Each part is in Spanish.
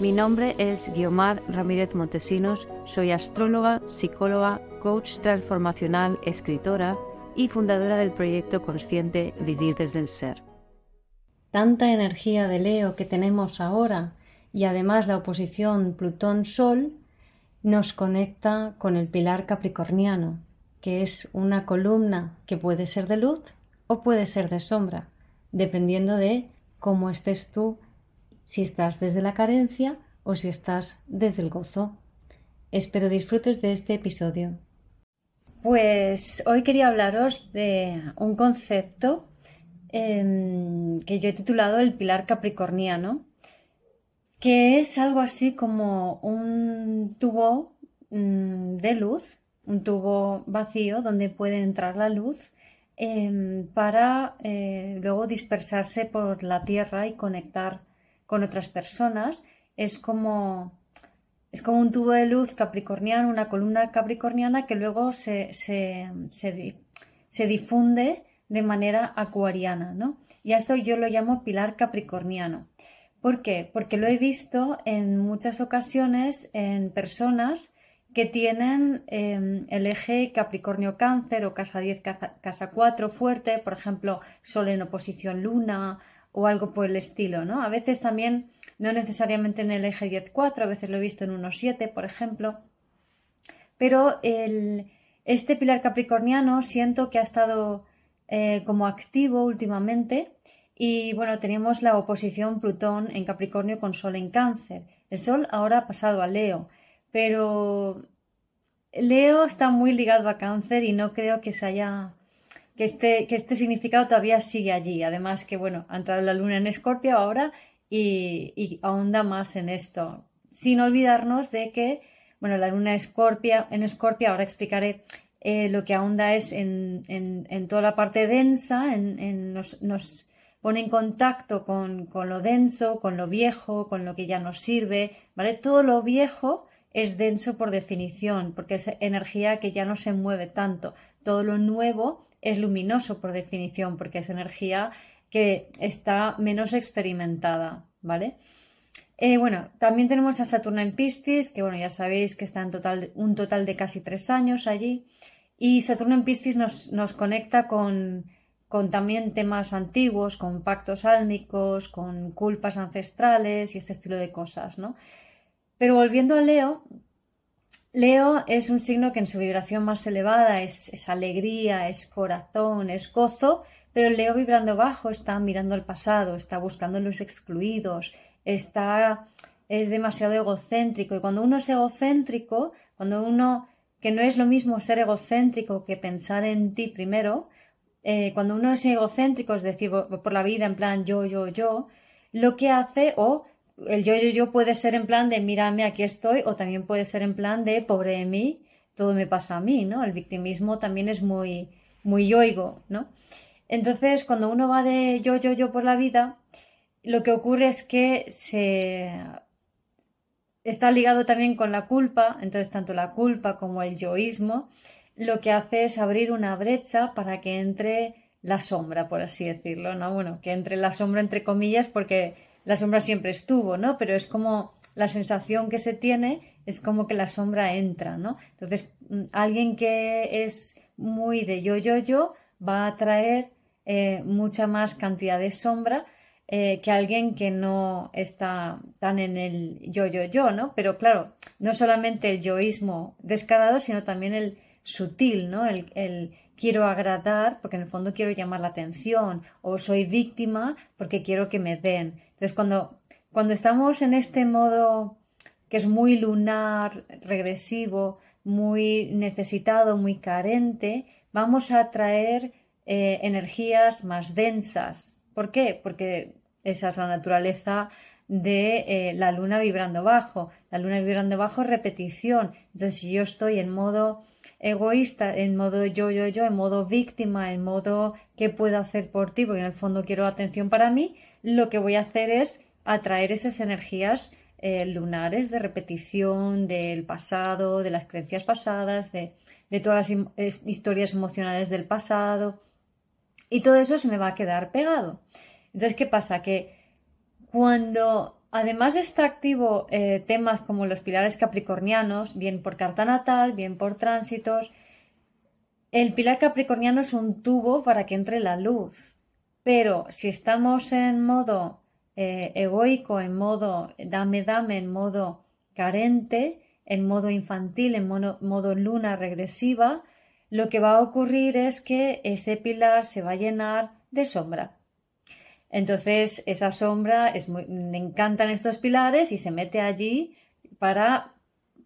Mi nombre es Guiomar Ramírez Montesinos, soy astróloga, psicóloga, coach transformacional, escritora y fundadora del proyecto consciente Vivir desde el Ser. Tanta energía de Leo que tenemos ahora y además la oposición Plutón-Sol nos conecta con el pilar capricorniano, que es una columna que puede ser de luz o puede ser de sombra, dependiendo de cómo estés tú si estás desde la carencia o si estás desde el gozo. Espero disfrutes de este episodio. Pues hoy quería hablaros de un concepto em, que yo he titulado el pilar capricorniano, que es algo así como un tubo mm, de luz, un tubo vacío donde puede entrar la luz em, para eh, luego dispersarse por la tierra y conectar con otras personas, es como, es como un tubo de luz capricorniano, una columna capricorniana que luego se, se, se, difunde de manera acuariana, ¿no? Y a esto yo lo llamo pilar capricorniano. ¿Por qué? Porque lo he visto en muchas ocasiones en personas que tienen em, el eje Capricornio-Cáncer o casa 10, casa, casa 4 fuerte, por ejemplo, Sol en oposición Luna o algo por el estilo, ¿no? A veces también, no necesariamente en el eje 10-4, a veces lo he visto en 1-7, por ejemplo, pero este pilar capricorniano siento que ha estado eh, como activo últimamente y bueno, tenemos la oposición Plutón en Capricornio con Sol en Cáncer. El Sol ahora ha pasado a Leo, pero Leo está muy ligado a Cáncer y no creo que se haya que este, que este significado todavía sigue allí. Además que, bueno, ha entrado la luna en Escorpio ahora y, ahonda más en esto. Sin olvidarnos de que, bueno, la luna Escorpia, en Escorpio, ahora explicaré eh, lo que ahonda es en, en, toda la parte densa, en, nos, nos, pone en contacto con, con, lo denso, con lo viejo, con lo que ya nos sirve, ¿vale? Todo lo viejo es denso por definición, porque es energía que ya no se mueve tanto. Todo lo nuevo es luminoso por definición, porque es energía que está menos experimentada, ¿vale? Eh, bueno, también tenemos a Saturno en Piscis, que bueno, ya sabéis que está en total, un total de casi tres años allí. Y Saturno en Piscis nos, nos conecta con, con también temas antiguos, con pactos álmicos, con culpas ancestrales y este estilo de cosas, ¿no? Pero volviendo a Leo, Leo es un signo que en su vibración más elevada es, alegría, es corazón, es gozo, pero Leo vibrando bajo está mirando al pasado, está buscando los excluidos, está es demasiado egocéntrico. Y cuando uno es egocéntrico, cuando uno que no es lo mismo ser egocéntrico que pensar en ti primero, eh, cuando uno es egocéntrico, es decir, por la vida en plan yo, yo, yo, lo que hace o el yo, yo, yo puede ser en plan de mírame, aquí estoy, o también puede ser en plan de pobre de mí, todo me pasa a mí, ¿no? El victimismo también es muy, muy yoigo, ¿no? Entonces, cuando uno va de yo, yo, yo por la vida, lo que ocurre es que se está ligado también con la culpa, entonces tanto la culpa como el yoísmo, lo que hace es abrir una brecha para que entre la sombra, por así decirlo, ¿no? Bueno, que entre la sombra entre comillas, porque la sombra siempre estuvo, ¿no? Pero es como la sensación que se tiene es como que la sombra entra, ¿no? Entonces, mm, alguien que es muy de yo, yo, yo va a traer eh, mucha más cantidad de sombra eh, que alguien que no está tan en el yo, yo, yo, ¿no? Pero claro, no solamente el yoísmo descarado, sino también el sutil, ¿no? El quiero agradar porque en el fondo quiero llamar la atención o soy víctima porque quiero que me den. Entonces, cuando, cuando estamos en este modo que es muy lunar, regresivo, muy necesitado, muy carente, vamos a atraer eh, energías más densas. ¿Por qué? Porque esa es la naturaleza de eh, la luna vibrando bajo. La luna vibrando bajo es repetición. Entonces, si yo estoy en modo egoísta, en modo yo, yo, yo, en modo víctima, en modo qué puedo hacer por ti, porque en el fondo quiero atención para mí, lo que voy a hacer es atraer esas energías eh, lunares de repetición del pasado, de las creencias pasadas, de, de todas las historias emocionales del pasado. Y todo eso se me va a quedar pegado. Entonces, ¿qué pasa? Que cuando además está activo eh, temas como los pilares capricornianos, bien por carta natal, bien por tránsitos, el pilar capricorniano es un tubo para que entre la luz. Pero si estamos en modo eh, egoico, en modo dame, dame, en modo carente, en modo infantil, en modo luna regresiva, lo que va a ocurrir es que ese pilar se va a llenar de sombra. Entonces, esa sombra es me encantan estos pilares y se mete allí para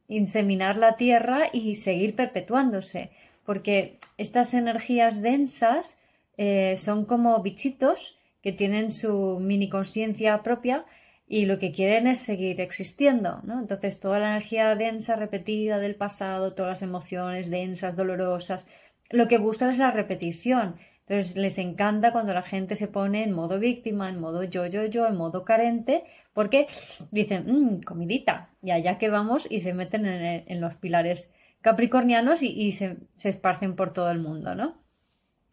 inseminar la tierra y seguir perpetuándose, porque estas energías densas eh, son como bichitos que tienen su mini conciencia propia y lo que quieren es seguir existiendo, ¿no? Entonces toda la energía densa repetida del pasado, todas las emociones densas, dolorosas, lo que buscan es la repetición. Entonces les encanta cuando la gente se pone en modo víctima, en modo yo, yo, yo, en modo carente, porque dicen, mmm, comidita, y allá que vamos y se meten en, los pilares capricornianos y, se, esparcen por todo el mundo, ¿no?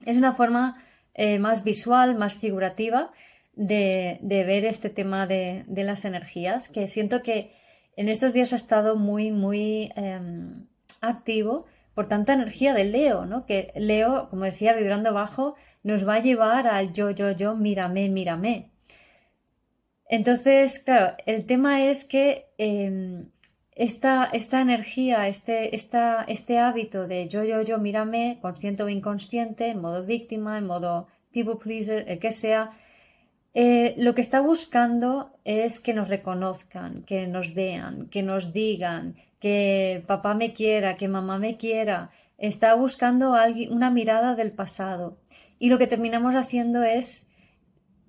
Es una forma eh, más visual, más figurativa de, ver este tema de, las energías, que siento que en estos días ha estado muy, muy em, activo por tanta energía de Leo, ¿no? Que Leo, como decía, vibrando bajo, nos va a llevar al yo, yo, yo, mírame, mírame. Entonces, claro, el tema es que em, esta, esta, energía, este, este hábito de yo, yo, yo, mírame, consciente o inconsciente, en modo víctima, en modo people pleaser, el que sea, eh, lo que está buscando es que nos reconozcan, que nos vean, que nos digan, que papá me quiera, que mamá me quiera. Está buscando una mirada del pasado. Y lo que terminamos haciendo es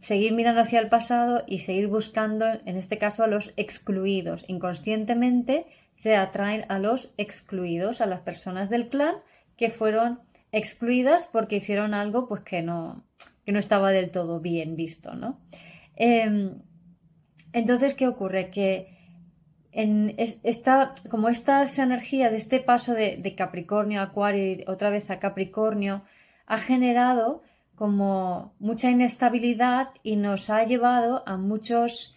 seguir mirando hacia el pasado y seguir buscando, en este caso, a los excluidos. Inconscientemente se atraen a los excluidos, a las personas del clan que fueron excluidas porque hicieron algo pues que no, que no estaba del todo bien visto, ¿no? Em, entonces, ¿qué ocurre? Que en esta, como de este paso de, Capricornio a Acuario y otra vez a Capricornio ha generado como mucha inestabilidad y nos ha llevado a muchos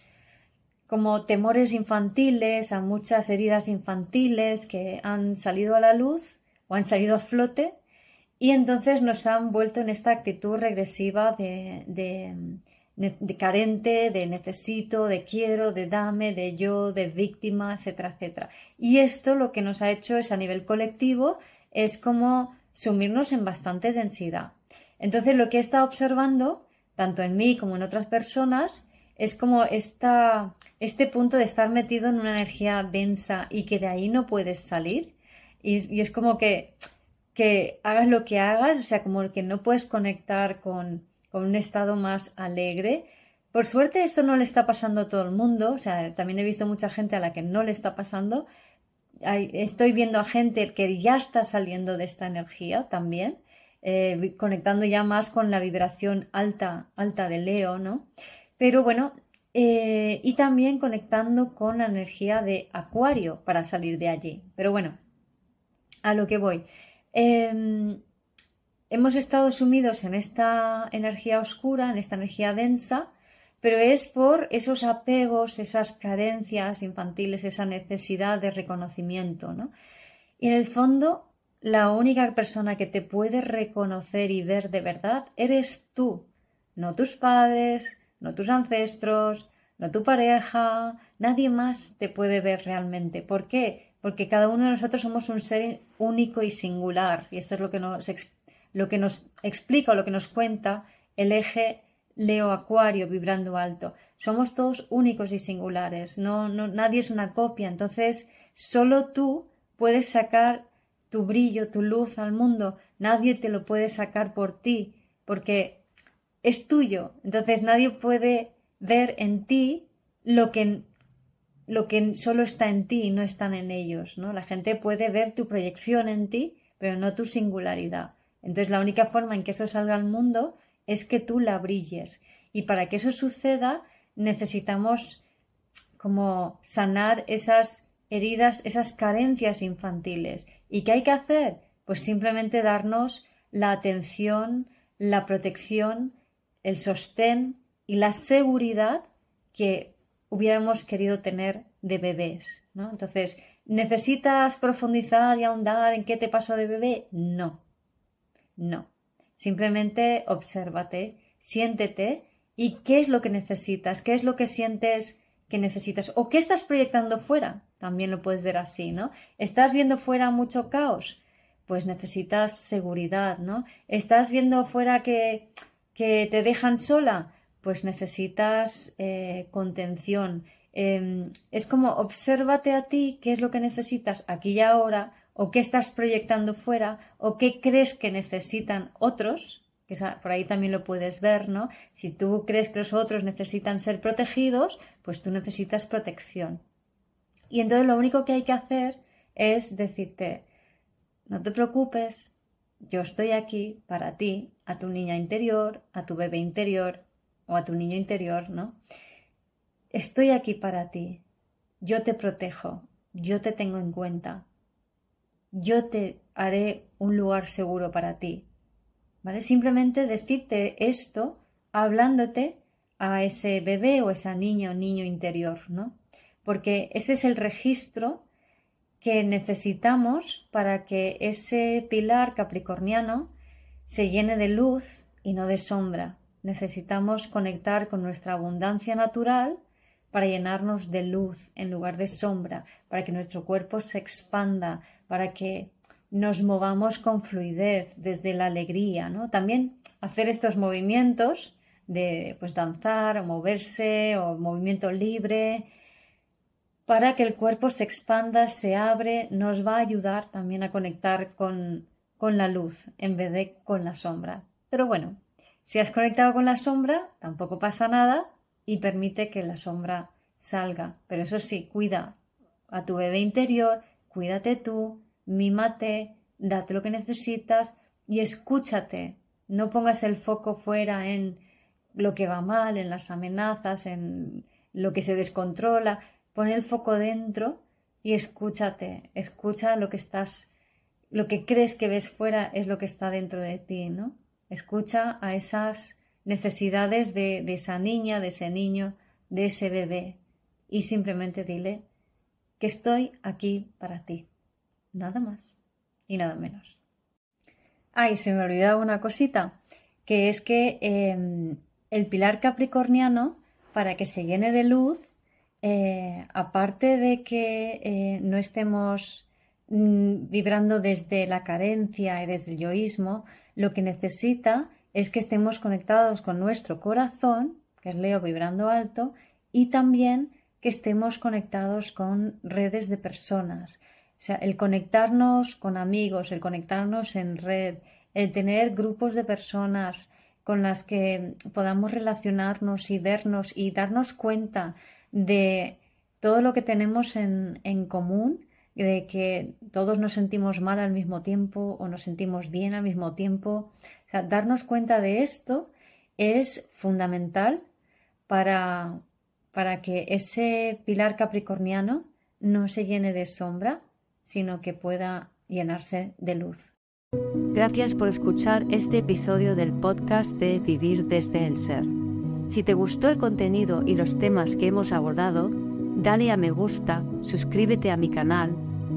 como temores infantiles, a muchas heridas infantiles que han salido a la luz o han salido a flote y entonces nos han vuelto en esta actitud regresiva de, de, carente, de necesito, de quiero, de dame, de yo, de víctima, etcétera, etcétera. Y esto lo que nos ha hecho es a nivel colectivo, es como sumirnos en bastante densidad. Entonces lo que he estado observando, tanto en mí como en otras personas, es como esta, este punto de estar metido en una energía densa y que de ahí no puedes salir. y es como que que hagas lo que hagas, o sea, como que no puedes conectar con, un estado más alegre. Por suerte esto no le está pasando a todo el mundo, o sea, también he visto mucha gente a la que no le está pasando. estoy viendo a gente que ya está saliendo de esta energía también, eh, conectando ya más con la vibración alta, alta de Leo, ¿no? Pero bueno, eh, y también conectando con la energía de Acuario para salir de allí. Pero bueno, a lo que voy. Em, hemos estado sumidos en esta energía oscura, en esta energía densa, pero es por esos apegos, esas carencias infantiles, esa necesidad de reconocimiento, ¿no? Y en el fondo, la única persona que te puede reconocer y ver de verdad eres tú, no tus padres, no tus ancestros, no tu pareja, nadie más te puede ver realmente. ¿Por qué? porque cada uno de nosotros somos un ser único y singular, y esto es lo que nos, lo que nos explica o lo que nos cuenta el eje Leo Acuario vibrando alto. Somos todos únicos y singulares, no, no, nadie es una copia, entonces solo tú puedes sacar tu brillo, tu luz al mundo, nadie te lo puede sacar por ti, porque es tuyo, entonces nadie puede ver en ti lo que, lo que solo está en ti y no están en ellos, ¿no? La gente puede ver tu proyección en ti, pero no tu singularidad. Entonces la única forma en que eso salga al mundo es que tú la brilles. Y para que eso suceda necesitamos como sanar esas heridas, esas carencias infantiles. ¿Y qué hay que hacer? Pues simplemente darnos la atención, la protección, el sostén y la seguridad que hubiéramos querido tener de bebés. ¿no? Entonces, ¿necesitas profundizar y ahondar en qué te pasó de bebé? No. No. Simplemente obsérvate, siéntete y qué es lo que necesitas, qué es lo que sientes que necesitas o qué estás proyectando fuera. También lo puedes ver así, ¿no? ¿Estás viendo fuera mucho caos? Pues necesitas seguridad, ¿no? ¿Estás viendo fuera que, que te dejan sola? Pues necesitas eh, contención. Em, es como obsérvate a ti qué es lo que necesitas aquí y ahora o qué estás proyectando fuera o qué crees que necesitan otros, que por ahí también lo puedes ver, ¿no? Si tú crees que los otros necesitan ser protegidos, pues tú necesitas protección. Y entonces lo único que hay que hacer es decirte, no te preocupes, yo estoy aquí para ti, a tu niña interior, a tu bebé interior o a tu niño interior, ¿no? Estoy aquí para ti, yo te protejo, yo te tengo en cuenta, yo te haré un lugar seguro para ti. ¿Vale? Simplemente decirte esto hablándote a ese bebé o esa niña o niño interior, ¿no? Porque ese es el registro que necesitamos para que ese pilar capricorniano se llene de luz y no de sombra. Necesitamos conectar con nuestra abundancia natural para llenarnos de luz en lugar de sombra, para que nuestro cuerpo se expanda, para que nos movamos con fluidez desde la alegría, ¿no? También hacer estos movimientos de pues danzar o moverse o movimiento libre para que el cuerpo se expanda, se abre, nos va a ayudar también a conectar con, con la luz en vez de con la sombra. Pero bueno, si has conectado con la sombra, tampoco pasa nada y permite que la sombra salga. Pero eso sí, cuida a tu bebé interior, cuídate tú, mímate, date lo que necesitas y escúchate. No pongas el foco fuera en lo que va mal, en las amenazas, en lo que se descontrola. Pon el foco dentro y escúchate. Escucha lo que estás, lo que crees que ves fuera es lo que está dentro de ti, ¿no? Escucha a esas necesidades de, de esa niña, de ese niño, de ese bebé y simplemente dile que estoy aquí para ti. Nada más y nada menos. Ay, se me olvidaba una cosita, que es que em, el pilar capricorniano, para que se llene de luz, eh, aparte de que eh, no estemos mm, vibrando desde la carencia y desde el yoísmo, lo que necesita es que estemos conectados con nuestro corazón, que es Leo vibrando alto, y también que estemos conectados con redes de personas, o sea, el conectarnos con amigos, el conectarnos en red, el tener grupos de personas con las que podamos relacionarnos y vernos y darnos cuenta de todo lo que tenemos en, en común, de que todos nos sentimos mal al mismo tiempo o nos sentimos bien al mismo tiempo. O sea, darnos cuenta de esto es fundamental para, para que ese pilar capricorniano no se llene de sombra, sino que pueda llenarse de luz. Gracias por escuchar este episodio del podcast de Vivir desde el Ser. Si te gustó el contenido y los temas que hemos abordado, dale a me gusta, suscríbete a mi canal,